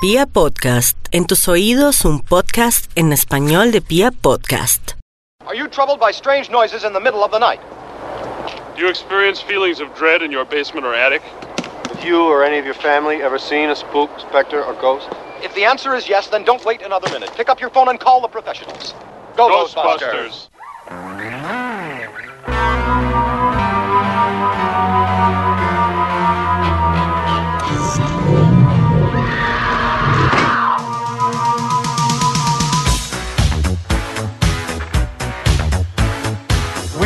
Pia Podcast, en tus oídos un podcast en español de Pia Podcast. Are you troubled by strange noises in the middle of the night? Do you experience feelings of dread in your basement or attic? Have you or any of your family ever seen a spook, specter, or ghost? If the answer is yes, then don't wait another minute. Pick up your phone and call the professionals. Go, Ghostbusters! Ghostbusters.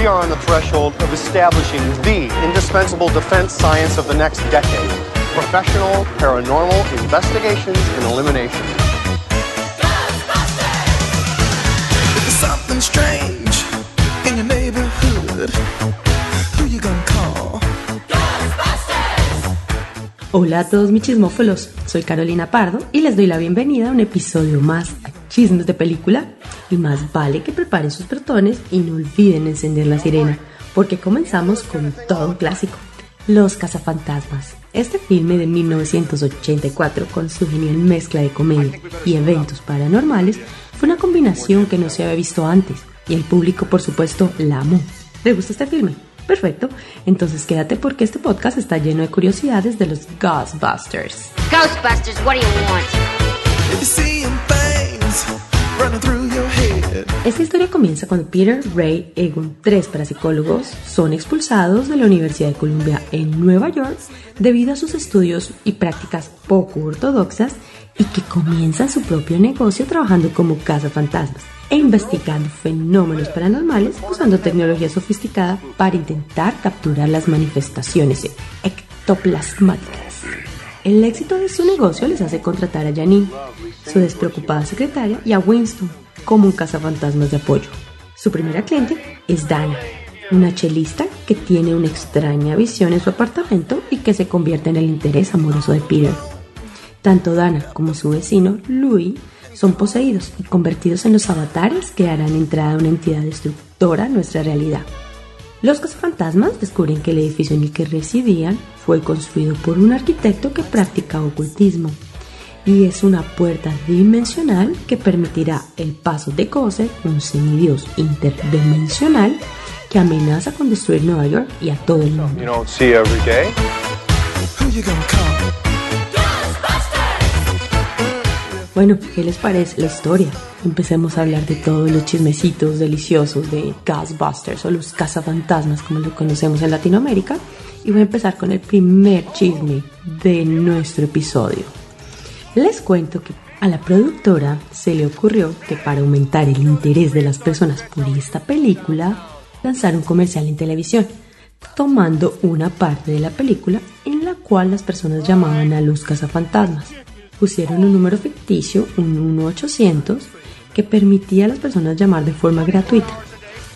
We are on the threshold of establishing the indispensable defense science of the next decade professional paranormal investigations and elimination. There's something strange in your neighborhood. Who you gonna call? Hola a todos mis chismófolos, soy Carolina Pardo y les doy la bienvenida a un episodio más a Chismes de Película. Y más vale que preparen sus cartones y no olviden encender la sirena, porque comenzamos con todo un clásico, Los Cazafantasmas. Este filme de 1984, con su genial mezcla de comedia y eventos paranormales, fue una combinación que no se había visto antes y el público, por supuesto, la amó. ¿Le gusta este filme? Perfecto, entonces quédate porque este podcast está lleno de curiosidades de los Ghostbusters. Ghostbusters, what do you want? Running through Esta historia comienza cuando Peter, Ray, Egon, tres parapsicólogos, son expulsados de la Universidad de Columbia en Nueva York debido a sus estudios y prácticas poco ortodoxas y que comienzan su propio negocio trabajando como cazafantasmas e investigando fenómenos paranormales usando tecnología sofisticada para intentar capturar las manifestaciones ectoplasmáticas. El éxito de su negocio les hace contratar a Janine, su despreocupada secretaria, y a Winston como un cazafantasmas de apoyo. Su primera cliente es Dana, una chelista que tiene una extraña visión en su apartamento y que se convierte en el interés amoroso de Peter. Tanto Dana como su vecino, Louis, son poseídos y convertidos en los avatares que harán entrada a una entidad destructora a nuestra realidad. Los cazafantasmas descubren que el edificio en el que residían fue construido por un arquitecto que practica ocultismo y es una puerta dimensional que permitirá el paso de Gozer, un semidios interdimensional que amenaza con destruir Nueva York y a todo el mundo. Bueno, ¿qué les parece la historia? Empecemos a hablar de todos los chismecitos deliciosos de Ghostbusters o los cazafantasmas como lo conocemos en Latinoamérica. Y voy a empezar con el primer chisme de nuestro episodio. Les cuento que a la productora se le ocurrió que para aumentar el interés de las personas por esta película, lanzar un comercial en televisión, tomando una parte de la película en la cual las personas llamaban a los cazafantasmas pusieron un número ficticio, un 1800, que permitía a las personas llamar de forma gratuita.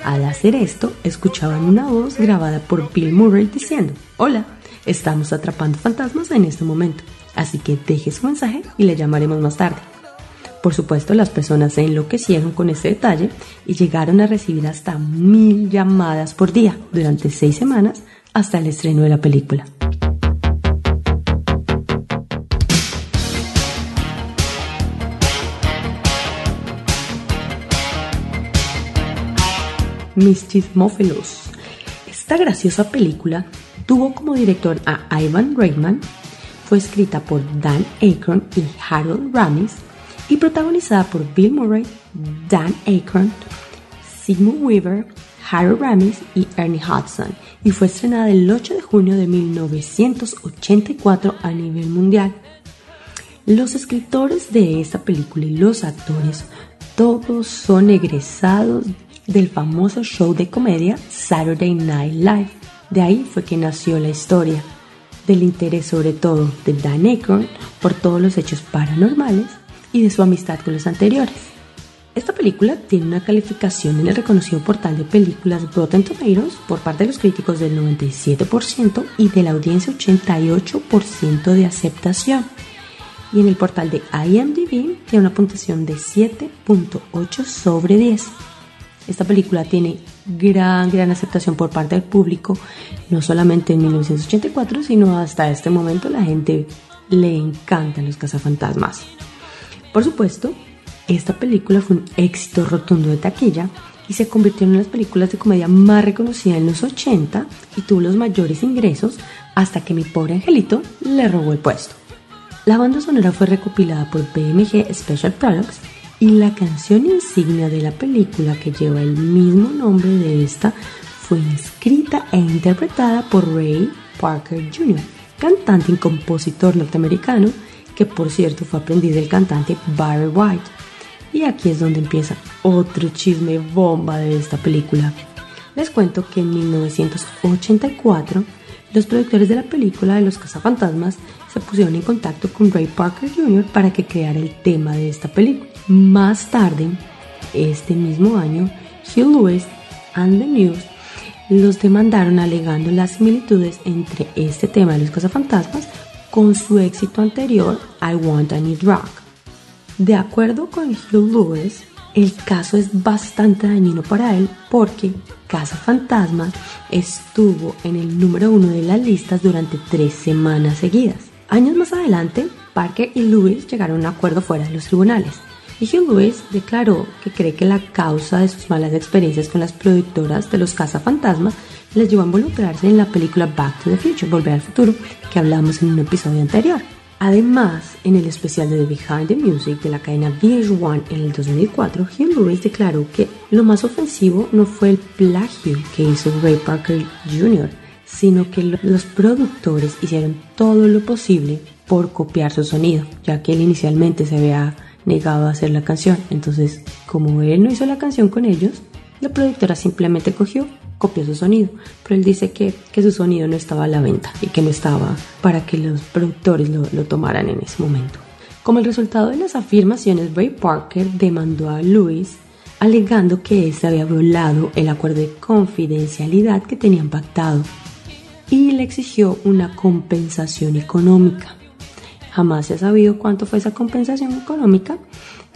Al hacer esto, escuchaban una voz grabada por Bill Murray diciendo, Hola, estamos atrapando fantasmas en este momento, así que deje su mensaje y le llamaremos más tarde. Por supuesto, las personas se enloquecieron con este detalle y llegaron a recibir hasta mil llamadas por día durante seis semanas hasta el estreno de la película. Mis chismófilos. Esta graciosa película tuvo como director a Ivan Reitman, fue escrita por Dan Aykroyd y Harold Ramis y protagonizada por Bill Murray, Dan Aykroyd, Sigmund Weaver, Harold Ramis y Ernie Hudson y fue estrenada el 8 de junio de 1984 a nivel mundial. Los escritores de esta película y los actores todos son egresados del famoso show de comedia Saturday Night Live. De ahí fue que nació la historia, del interés sobre todo de Dan Aykroyd por todos los hechos paranormales y de su amistad con los anteriores. Esta película tiene una calificación en el reconocido portal de películas Rotten Tomatoes por parte de los críticos del 97% y de la audiencia 88% de aceptación. Y en el portal de IMDb tiene una puntuación de 7.8 sobre 10. Esta película tiene gran, gran aceptación por parte del público, no solamente en 1984, sino hasta este momento la gente le encantan los cazafantasmas. Por supuesto, esta película fue un éxito rotundo de taquilla y se convirtió en una de las películas de comedia más reconocidas en los 80 y tuvo los mayores ingresos hasta que mi pobre angelito le robó el puesto. La banda sonora fue recopilada por BMG Special Products y la canción insignia de la película que lleva el mismo nombre de esta fue inscrita e interpretada por Ray Parker Jr., cantante y compositor norteamericano que por cierto fue aprendiz del cantante Barry White. Y aquí es donde empieza otro chisme bomba de esta película. Les cuento que en 1984 los productores de la película de los cazafantasmas pusieron en contacto con Ray Parker Jr. para que creara el tema de esta película. Más tarde, este mismo año, Hugh Lewis and the News los demandaron alegando las similitudes entre este tema de los cazafantasmas con su éxito anterior, I Want a Need Rock. De acuerdo con Hugh Lewis, el caso es bastante dañino para él porque Casa Fantasma estuvo en el número uno de las listas durante tres semanas seguidas. Años más adelante, Parker y Lewis llegaron a un acuerdo fuera de los tribunales. Y Hugh Lewis declaró que cree que la causa de sus malas experiencias con las productoras de los cazafantasmas les llevó a involucrarse en la película Back to the Future, Volver al Futuro, que hablamos en un episodio anterior. Además, en el especial de The Behind the Music de la cadena VH1 en el 2004, Hugh Lewis declaró que lo más ofensivo no fue el plagio que hizo Ray Parker Jr., sino que los productores hicieron todo lo posible por copiar su sonido, ya que él inicialmente se había negado a hacer la canción. Entonces, como él no hizo la canción con ellos, la productora simplemente cogió copió su sonido, pero él dice que, su sonido no estaba a la venta y que no estaba para que los productores lo, lo tomaran en ese momento. Como el resultado de las afirmaciones, Ray Parker demandó a Lewis alegando que éste había violado el acuerdo de confidencialidad que tenían pactado y le exigió una compensación económica. Jamás se ha sabido cuánto fue esa compensación económica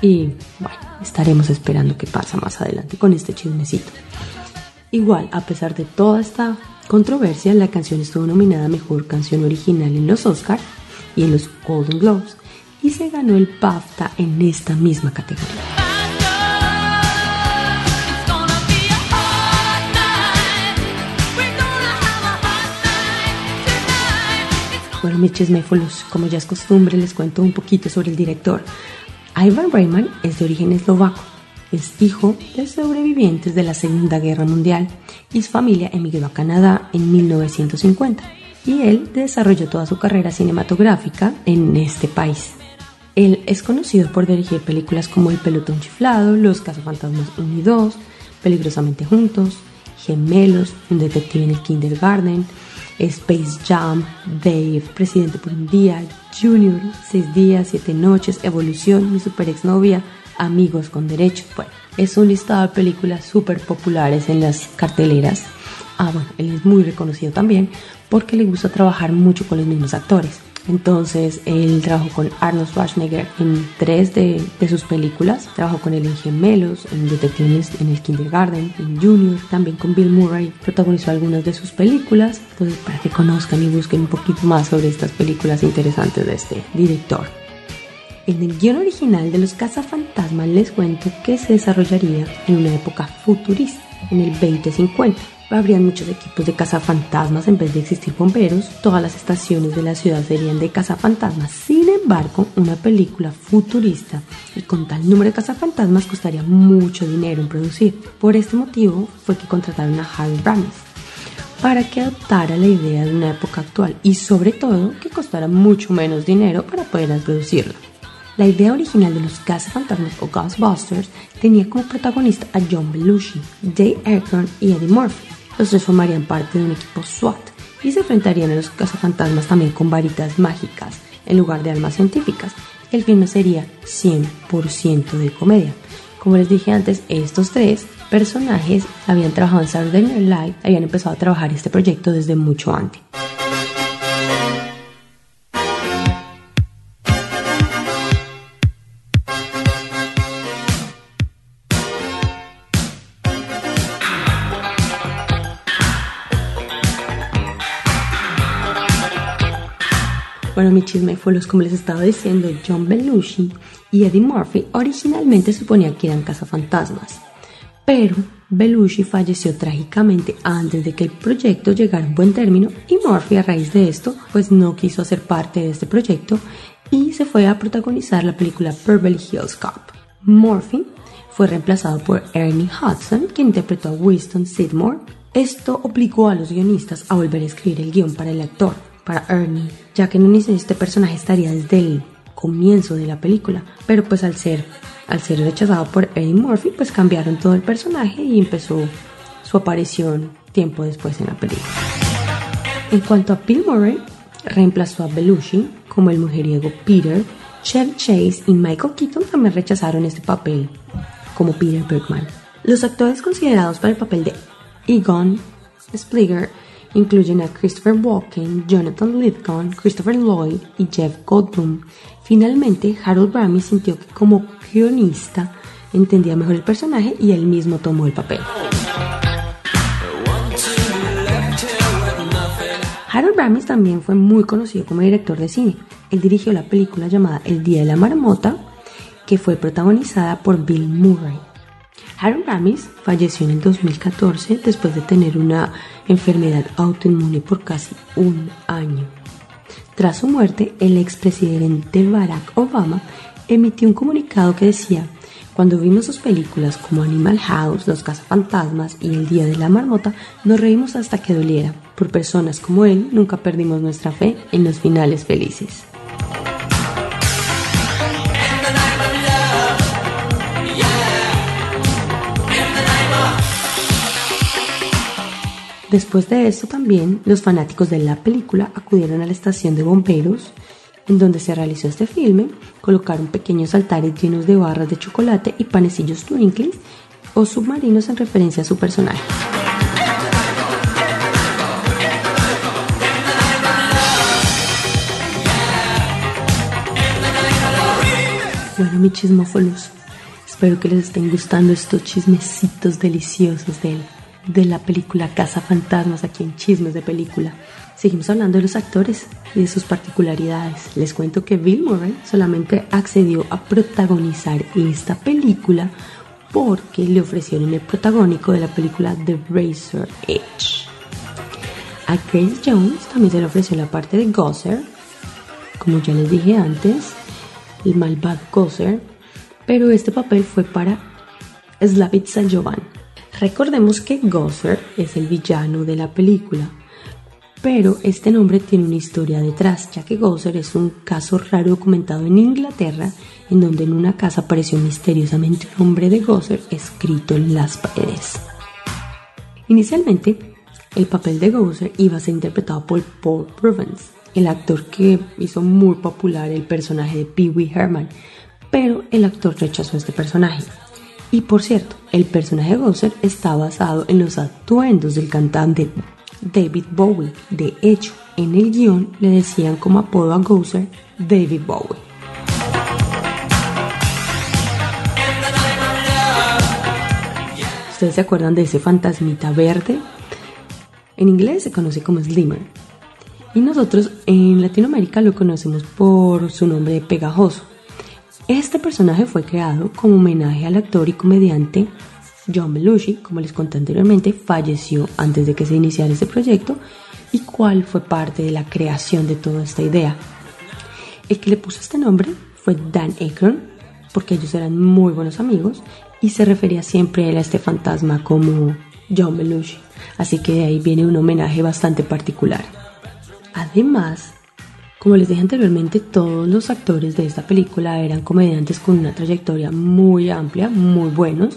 y bueno, estaremos esperando qué pasa más adelante con este chismecito. Igual, a pesar de toda esta controversia, la canción estuvo nominada a Mejor Canción Original en los Oscars y en los Golden Globes y se ganó el BAFTA en esta misma categoría. Mis chisméfolos, como ya es costumbre, les cuento un poquito sobre el director. Ivan Reitman es de origen eslovaco es hijo de sobrevivientes de la Segunda Guerra Mundial y su familia emigró a Canadá en 1950 y él desarrolló toda su carrera cinematográfica en este país. Él es conocido por dirigir películas como El pelotón chiflado, Los cazafantasmas 1 y 2, Peligrosamente juntos, Gemelos, Un detective en el kindergarten, Space Jam, Dave, Presidente por un día, Junior, Seis días, Siete noches, Evolución, Mi super exnovia, Amigos con Derechos. Bueno, es un listado de películas súper populares en las carteleras. Ah, bueno, él es muy reconocido también porque le gusta trabajar mucho con los mismos actores. Entonces, él trabajó con Arnold Schwarzenegger en tres de, sus películas. Trabajó con él en Gemelos, en Detectives en el Kindergarten, en Junior, también con Bill Murray. Protagonizó algunas de sus películas. Entonces, para que conozcan y busquen un poquito más sobre estas películas interesantes de este director. En el guion original de Los Cazafantasmas les cuento que se desarrollaría en una época futurista, en el 2050. Habrían muchos equipos de cazafantasmas en vez de existir bomberos, todas las estaciones de la ciudad serían de cazafantasmas. Sin embargo, una película futurista y con tal número de cazafantasmas costaría mucho dinero en producir. Por este motivo fue que contrataron a Harry Ramis para que adaptara la idea de una época actual y sobre todo que costara mucho menos dinero para poder producirla. La idea original de los cazafantasmas o Ghostbusters tenía como protagonista a John Belushi, Dave Aykroyd y Eddie Murphy. Los tres formarían parte de un equipo SWAT y se enfrentarían a los cazafantasmas también con varitas mágicas en lugar de armas científicas. El filme sería 100% de comedia. Como les dije antes, estos tres personajes habían trabajado en Saturday Night Live, habían empezado a trabajar este proyecto desde mucho antes. Bueno, mi chisme fue los como les estaba diciendo, John Belushi y Eddie Murphy originalmente suponían que eran cazafantasmas, pero Belushi falleció trágicamente antes de que el proyecto llegara a buen término y Murphy a raíz de esto pues no quiso hacer parte de este proyecto y se fue a protagonizar la película Beverly Hills Cop. Murphy fue reemplazado por Ernie Hudson, quien interpretó a Winston Sidmore. Esto obligó a los guionistas a volver a escribir el guion para el actor, para Ernie, ya que en este personaje estaría desde el comienzo de la película, pero pues al ser, al ser rechazado por Eddie Murphy, pues cambiaron todo el personaje y empezó su aparición tiempo después en la película. En cuanto a Bill Murray, reemplazó a Belushi como el mujeriego Peter, Chevy Chase y Michael Keaton también rechazaron este papel como Peter Bergman. Los actores considerados para el papel de Egon Spliger incluyen a Christopher Walken, Jonathan Lithgow, Christopher Lloyd y Jeff Goldblum. Finalmente, Harold Ramis sintió que como guionista entendía mejor el personaje y él mismo tomó el papel. Harold Ramis también fue muy conocido como director de cine. Él dirigió la película llamada El Día de la Marmota, que fue protagonizada por Bill Murray. Harold Ramis falleció en el 2014 después de tener una enfermedad autoinmune por casi un año. Tras su muerte, el expresidente Barack Obama emitió un comunicado que decía, cuando vimos sus películas como Animal House, Los Cazafantasmas y El Día de la Marmota, nos reímos hasta que doliera. Por personas como él, nunca perdimos nuestra fe en los finales felices. Después de esto también los fanáticos de la película acudieron a la estación de bomberos en donde se realizó este filme, colocaron pequeños altares llenos de barras de chocolate y panecillos twinkles o submarinos en referencia a su personaje. Bueno, mi chismófolos, espero que les estén gustando estos chismecitos deliciosos de él de la película Casa Fantasmas aquí en Chismes de Película. Seguimos hablando de los actores y de sus particularidades. Les cuento que Bill Murray solamente accedió a protagonizar esta película porque le ofrecieron el protagónico de la película The Razor Edge. A Grace Jones también se le ofreció la parte de Gosser, como ya les dije antes, el malvado Gosser, pero este papel fue para Slavitza Jovan Recordemos que Gosser es el villano de la película, pero este nombre tiene una historia detrás, ya que Gosser es un caso raro documentado en Inglaterra, en donde en una casa apareció misteriosamente un nombre de Gosser escrito en las paredes. Inicialmente, el papel de Gosser iba a ser interpretado por Paul Rubens, el actor que hizo muy popular el personaje de Pee Wee Herman, pero el actor rechazó este personaje y por cierto, el personaje Gozer está basado en los atuendos del cantante David Bowie. De hecho, en el guion le decían como apodo a Gozer David Bowie. ¿Ustedes se acuerdan de ese fantasmita verde? En inglés se conoce como Slimmer. Y nosotros en Latinoamérica lo conocemos por su nombre pegajoso. Este personaje fue creado como homenaje al actor y comediante John Belushi, como les conté anteriormente, falleció antes de que se iniciara este proyecto y cuál fue parte de la creación de toda esta idea. El que le puso este nombre fue Dan Aykroyd, porque ellos eran muy buenos amigos y se refería siempre a este fantasma como John Belushi. Así que de ahí viene un homenaje bastante particular. Además, como les dije anteriormente, todos los actores de esta película eran comediantes con una trayectoria muy amplia, muy buenos.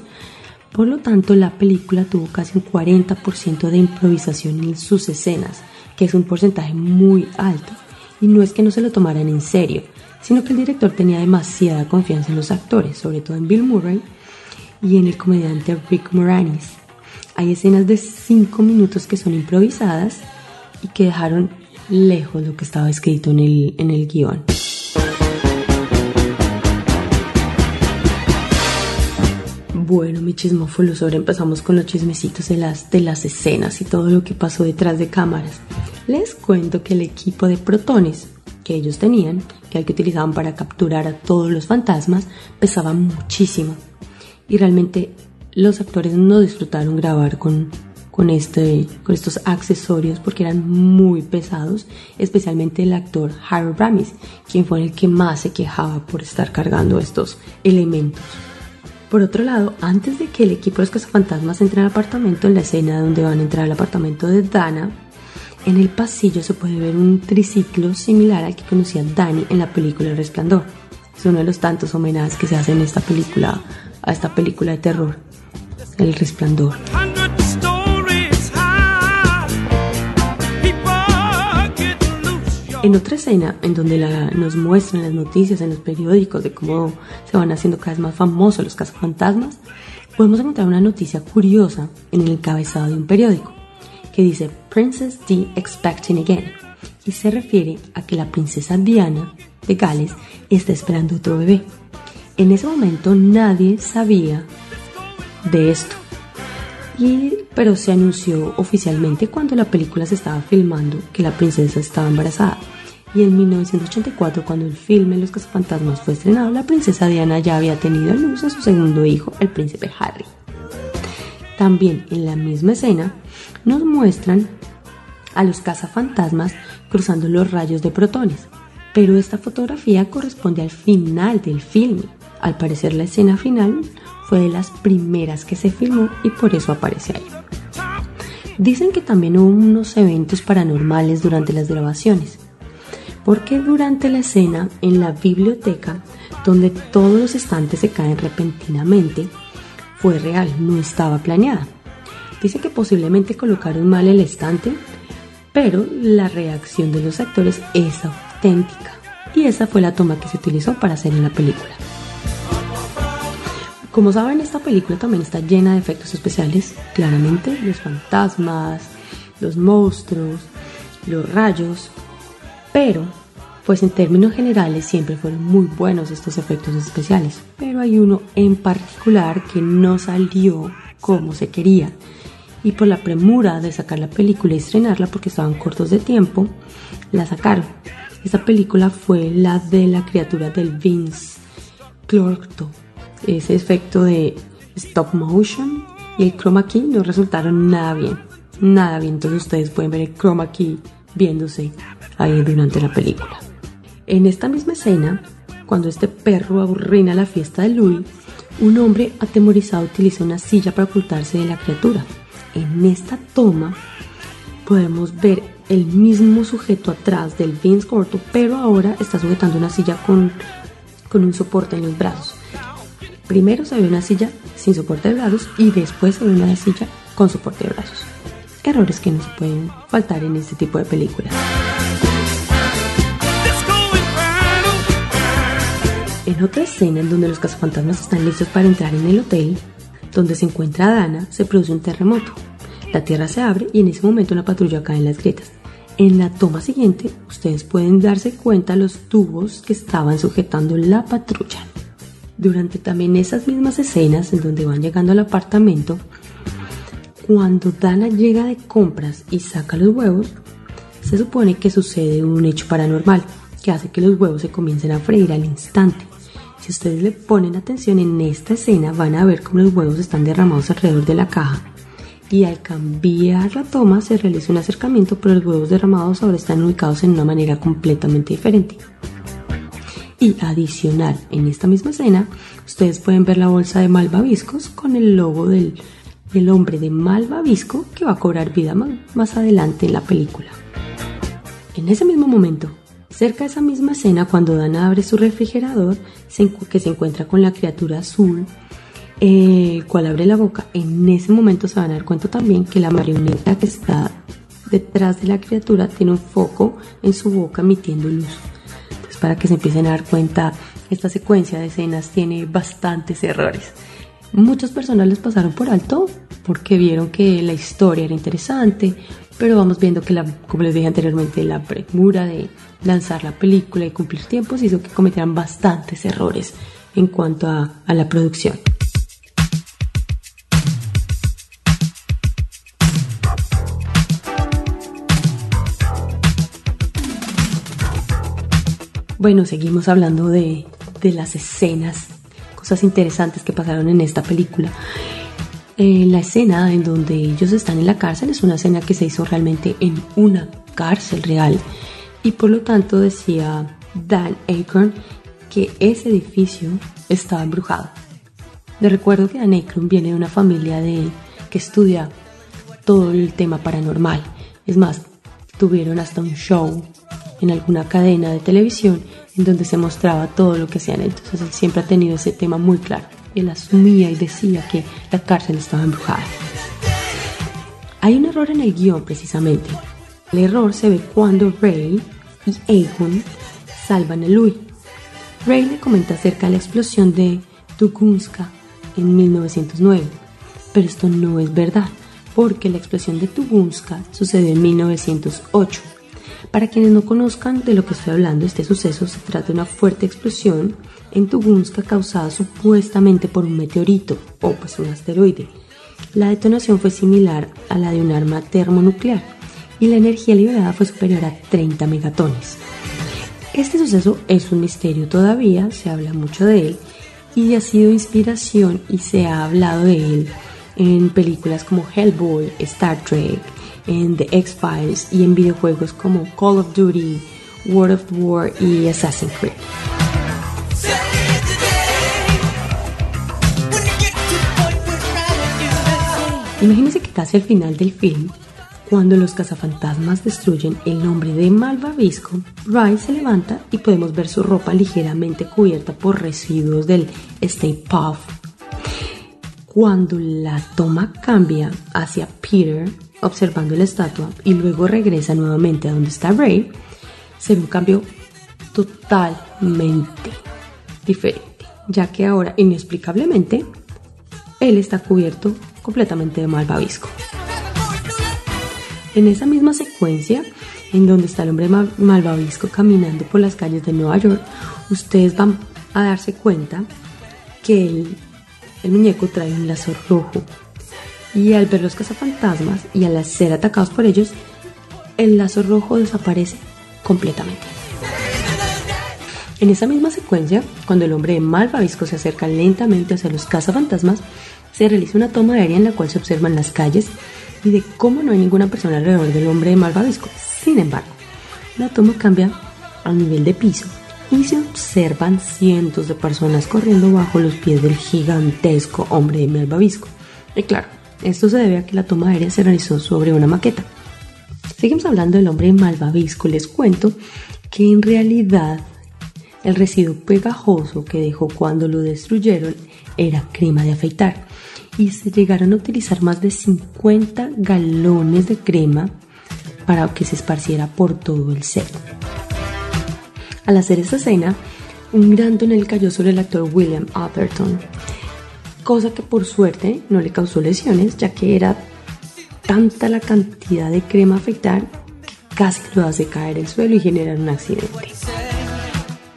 Por lo tanto, la película tuvo casi un 40% de improvisación en sus escenas, que es un porcentaje muy alto. Y no es que no se lo tomaran en serio, sino que el director tenía demasiada confianza en los actores, sobre todo en Bill Murray y en el comediante Rick Moranis. Hay escenas de 5 minutos que son improvisadas y que dejaron lejos lo que estaba escrito en el, en el guion. Bueno, mi chismófilo sobre empezamos con los chismecitos de las, de las escenas y todo lo que pasó detrás de cámaras. Les cuento que el equipo de Protones, que ellos tenían, que el que utilizaban para capturar a todos los fantasmas, pesaba muchísimo. Y realmente los actores no disfrutaron grabar con, con, este, con estos accesorios porque eran muy pesados, especialmente el actor Harold Ramis, quien fue el que más se quejaba por estar cargando estos elementos. Por otro lado, antes de que el equipo de los cazafantasmas entre al apartamento, en la escena donde van a entrar al apartamento de Dana, en el pasillo se puede ver un triciclo similar al que conocía Danny en la película El Resplandor. Es uno de los tantos homenajes que se hacen en esta película, a esta película de terror, El Resplandor. En otra escena, en donde nos muestran las noticias en los periódicos de cómo se van haciendo cada vez más famosos los cazafantasmas, podemos encontrar una noticia curiosa en el encabezado de un periódico que dice Princess D expecting again y se refiere a que la princesa Diana de Gales está esperando otro bebé. En ese momento nadie sabía de esto. Pero se anunció oficialmente cuando la película se estaba filmando que la princesa estaba embarazada. Y en 1984, cuando el filme Los Cazafantasmas fue estrenado, la princesa Diana ya había tenido a luz a su segundo hijo, el príncipe Harry. También en la misma escena nos muestran a los cazafantasmas cruzando los rayos de protones, pero esta fotografía corresponde al final del filme. Al parecer la escena final fue de las primeras que se filmó y por eso aparece ahí. Dicen que también hubo unos eventos paranormales durante las grabaciones, porque durante la escena en la biblioteca, donde todos los estantes se caen repentinamente, fue real, no estaba planeada. Dice que posiblemente colocaron mal el estante, pero la reacción de los actores es auténtica. Y esa fue la toma que se utilizó para hacer en la película. Como saben, esta película también está llena de efectos especiales, claramente, los fantasmas, los monstruos, los rayos, pero, pues en términos generales siempre fueron muy buenos estos efectos especiales. Pero hay uno en particular que no salió como se quería. Y por la premura de sacar la película y estrenarla porque estaban cortos de tiempo, la sacaron. Esta película fue la de la criatura del Vince Clorto. Ese efecto de stop motion y el chroma key no resultaron nada bien. Nada bien. Entonces ustedes pueden ver el chroma key viéndose ahí durante la película. En esta misma escena, cuando este perro aburrina la fiesta de Louis, un hombre atemorizado utiliza una silla para ocultarse de la criatura. En esta toma podemos ver el mismo sujeto atrás del Vince corto, pero ahora está sujetando una silla con, con un soporte en los brazos. Primero se ve una silla sin soporte de brazos y después se ve una silla con soporte de brazos. Errores que no se pueden faltar en este tipo de películas. En otra escena en donde los cazafantasmas están listos para entrar en el hotel, donde se encuentra Dana, se produce un terremoto. La tierra se abre y en ese momento una patrulla cae en las grietas. En la toma siguiente, ustedes pueden darse cuenta los tubos que estaban sujetando la patrulla. Durante también esas mismas escenas en donde van llegando al apartamento, cuando Dana llega de compras y saca los huevos, se supone que sucede un hecho paranormal que hace que los huevos se comiencen a freír al instante. Si ustedes le ponen atención en esta escena van a ver cómo los huevos están derramados alrededor de la caja y al cambiar la toma se realiza un acercamiento pero los huevos derramados ahora están ubicados en una manera completamente diferente. Y adicional, en esta misma escena, ustedes pueden ver la bolsa de malvaviscos con el logo del, del hombre de malvavisco que va a cobrar vida más, adelante en la película. En ese mismo momento, Cerca de esa misma escena, cuando Dana abre su refrigerador, que se encuentra con la criatura azul, eh, cual abre la boca, en ese momento se van a dar cuenta también que la marioneta que está detrás de la criatura tiene un foco en su boca emitiendo luz. Para que se empiecen a dar cuenta, esta secuencia de escenas tiene bastantes errores. Muchas personas les pasaron por alto porque vieron que la historia era interesante, pero vamos viendo que, la, como les dije anteriormente, la premura de lanzar la película y cumplir tiempos hizo que cometieran bastantes errores en cuanto a la producción. Bueno, seguimos hablando de, de las escenas, cosas interesantes que pasaron en esta película. Eh, la escena en donde ellos están en la cárcel es una escena que se hizo realmente en una cárcel real y por lo tanto decía Dan Acorn que ese edificio estaba embrujado. Le recuerdo que Dan Acorn viene de una familia de, que estudia todo el tema paranormal. Es más, tuvieron hasta un show en alguna cadena de televisión en donde se mostraba todo lo que hacían. Entonces él siempre ha tenido ese tema muy claro él asumía y decía que la cárcel estaba embrujada. Hay un error en el guion precisamente. El error se ve cuando Ray y Aegon salvan a Louis. Ray le comenta acerca de la explosión de Tugunska en 1909, pero esto no es verdad, porque la explosión de Tugunska sucedió en 1908. Para quienes no conozcan de lo que estoy hablando, este suceso se trata de una fuerte explosión en Tugunska causada supuestamente por un meteorito o pues un asteroide. La detonación fue similar a la de un arma termonuclear y la energía liberada fue superior a 30 megatones. Este suceso es un misterio todavía, se habla mucho de él y ha sido inspiración y se ha hablado de él en películas como Hellboy, Star Trek, en The X-Files y en videojuegos como Call of Duty, World of War y Assassin's Creed. Imagínense que casi al final del film, cuando los cazafantasmas destruyen el nombre de Malvavisco, Ray se levanta y podemos ver su ropa ligeramente cubierta por residuos del Stay Puff. Cuando la toma cambia hacia Peter, observando la estatua, y luego regresa nuevamente a donde está Ray, se ve un cambio totalmente diferente, ya que ahora inexplicablemente él está cubierto completamente de malvavisco. En esa misma secuencia, en donde está el hombre malvavisco caminando por las calles de Nueva York, ustedes van a darse cuenta que el, el muñeco trae un lazo rojo. Y al ver los cazafantasmas y al ser atacados por ellos, el lazo rojo desaparece completamente. En esa misma secuencia, cuando el hombre malvavisco se acerca lentamente hacia los cazafantasmas, se realiza una toma aérea en la cual se observan las calles y de cómo no hay ninguna persona alrededor del hombre de malvavisco. Sin embargo, la toma cambia al nivel de piso y se observan cientos de personas corriendo bajo los pies del gigantesco hombre de malvavisco. Y claro, esto se debe a que la toma aérea se realizó sobre una maqueta. Seguimos hablando del hombre malvavisco. Les cuento que en realidad el residuo pegajoso que dejó cuando lo destruyeron era crema de afeitar y se llegaron a utilizar más de 50 galones de crema para que se esparciera por todo el set. Al hacer esta escena, un gran tonel cayó sobre el actor William Atherton, cosa que por suerte no le causó lesiones, ya que era tanta la cantidad de crema a afeitar que casi lo hace caer al suelo y generar un accidente.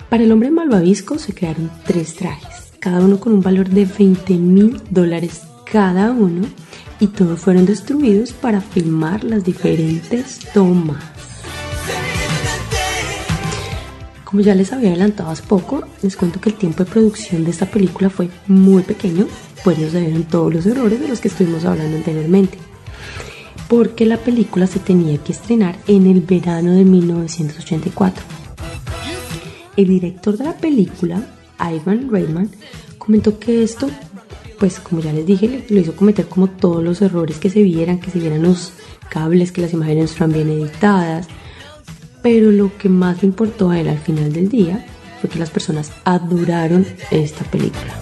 Para el hombre malvavisco se crearon tres trajes cada uno con un valor de 20 mil dólares cada uno, y todos fueron destruidos para filmar las diferentes tomas. Como ya les había adelantado hace poco, les cuento que el tiempo de producción de esta película fue muy pequeño, pues no se vieron todos los errores de los que estuvimos hablando anteriormente. Porque la película se tenía que estrenar en el verano de 1984. El director de la película Ivan Reitman, comentó que esto, pues como ya les dije, lo hizo cometer como todos los errores que se vieran, que se vieran los cables, que las imágenes fueran bien editadas, pero lo que más le importó a él al final del día fue que las personas adoraron esta película.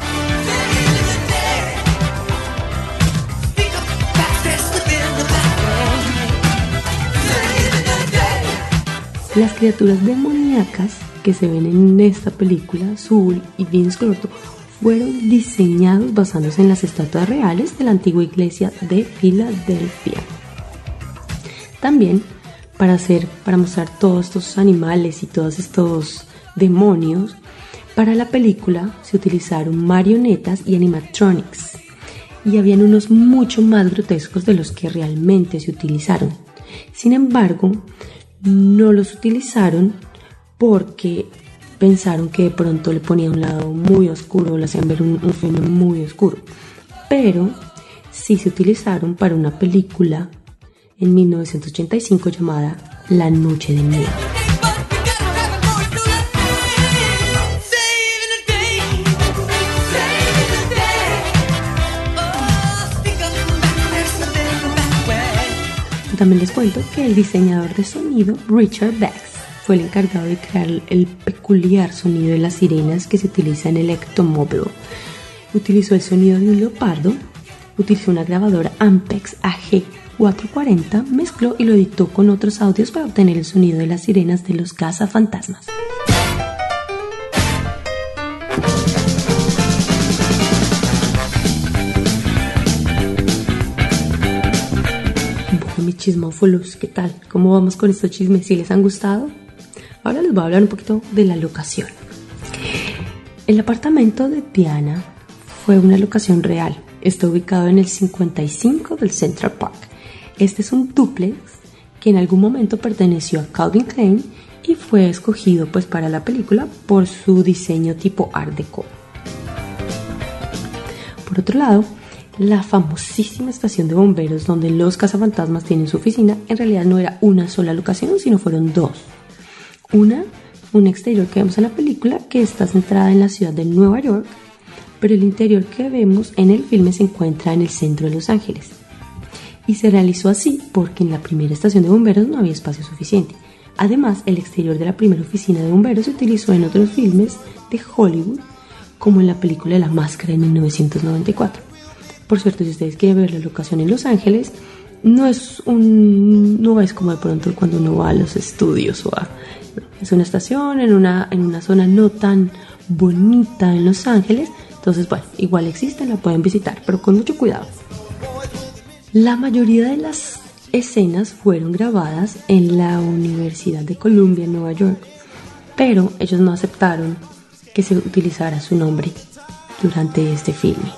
Las criaturas demoníacas que se ven en esta película, Azul y Vince Clorto, fueron diseñados basándose en las estatuas reales de la antigua iglesia de Filadelfia. También para hacer, para mostrar todos estos animales y todos estos demonios, para la película se utilizaron marionetas y animatronics y habían unos mucho más grotescos de los que realmente se utilizaron. Sin embargo, no los utilizaron porque pensaron que de pronto le ponía un lado muy oscuro, le hacían ver un, un filme muy oscuro. Pero sí se utilizaron para una película en 1985 llamada La Noche de Miedo. También les cuento que el diseñador de sonido, Richard Bex, fue el encargado de crear el peculiar sonido de las sirenas que se utiliza en el ectomóvil. Utilizó el sonido de un leopardo, utilizó una grabadora Ampex AG440, mezcló y lo editó con otros audios para obtener el sonido de las sirenas de los cazafantasmas. Bueno, mis chismófolos, ¿qué tal? ¿Cómo vamos con estos chismes? ¿Si les han gustado? Ahora les voy a hablar un poquito de la locación. El apartamento de Diana fue una locación real. Está ubicado en el 55 del Central Park. Este es un duplex que en algún momento perteneció a Calvin Klein y fue escogido pues para la película por su diseño tipo Art Deco. Por otro lado, la famosísima estación de bomberos donde los cazafantasmas tienen su oficina en realidad no era una sola locación, sino fueron dos. Una, un exterior que vemos en la película que está centrada en la ciudad de Nueva York, pero el interior que vemos en el filme se encuentra en el centro de Los Ángeles. Y se realizó así porque en la primera estación de bomberos no había espacio suficiente. Además, el exterior de la primera oficina de bomberos se utilizó en otros filmes de Hollywood, como en la película La Máscara de 1994. Por cierto, si ustedes quieren ver la locación en Los Ángeles, no es un no es como de pronto cuando uno va a los estudios o a es una estación en una en una zona no tan bonita en Los Ángeles, entonces bueno, igual existe, la pueden visitar, pero con mucho cuidado. La mayoría de las escenas fueron grabadas en la Universidad de Columbia en Nueva York, pero ellos no aceptaron que se utilizara su nombre durante este filme.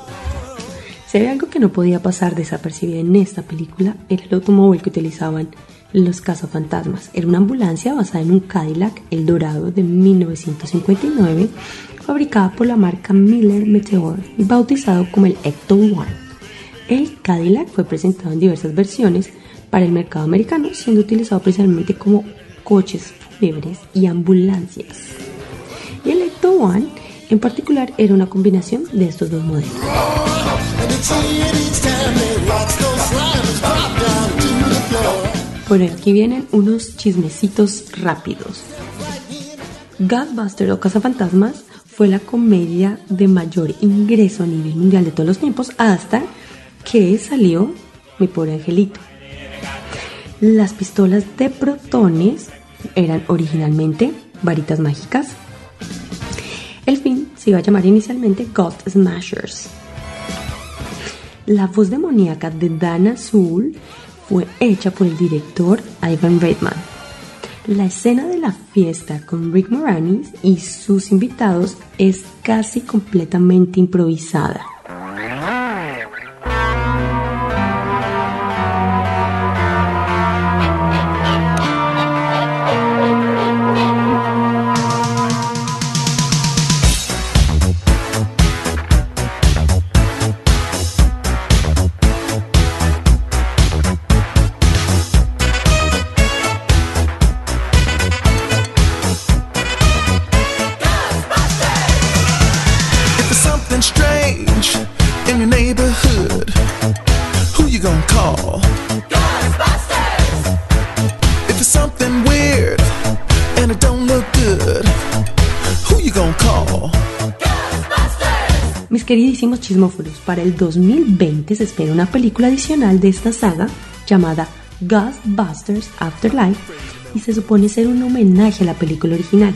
Si había algo que no podía pasar desapercibido en esta película, era el automóvil que utilizaban los cazafantasmas. Era una ambulancia basada en un Cadillac El Dorado de 1959, fabricada por la marca Miller Meteor y bautizado como el Ecto One. El Cadillac fue presentado en diversas versiones para el mercado americano, siendo utilizado principalmente como coches fúnebres y ambulancias. Y el Ecto One en particular era una combinación de estos dos modelos. Bueno, aquí vienen unos chismecitos rápidos. Ghostbusters o Cazafantasmas fue la comedia de mayor ingreso a nivel mundial de todos los tiempos hasta que salió Mi pobre angelito. Las pistolas de protones eran originalmente varitas mágicas. El film se iba a llamar inicialmente Ghost Smashers. La voz demoníaca de Dana Azul fue hecha por el director Ivan Reitman. La escena de la fiesta con Rick Moranis y sus invitados es casi completamente improvisada. Queridísimos chismóforos, para el 2020 se espera una película adicional de esta saga llamada Ghostbusters Afterlife y se supone ser un homenaje a la película original.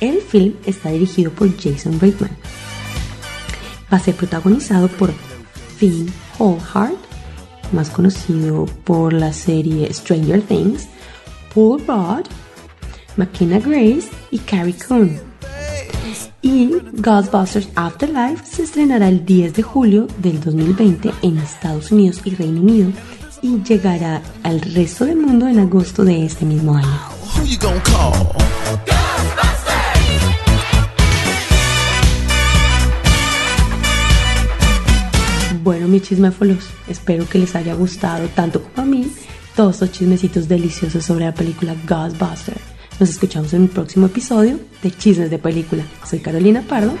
El film está dirigido por Jason Reitman. Va a ser protagonizado por Finn Wolfhard, más conocido por la serie Stranger Things, Paul Rudd, McKenna Grace y Carrie Coon y Ghostbusters Afterlife se estrenará el 10 de julio del 2020 en Estados Unidos y Reino Unido y llegará al resto del mundo en agosto de este mismo año. Bueno, mis chismefolos, espero que les haya gustado tanto como a mí todos estos chismecitos deliciosos sobre la película Ghostbusters. Nos escuchamos en un próximo episodio de Chismes de Película. Soy Carolina Pardo.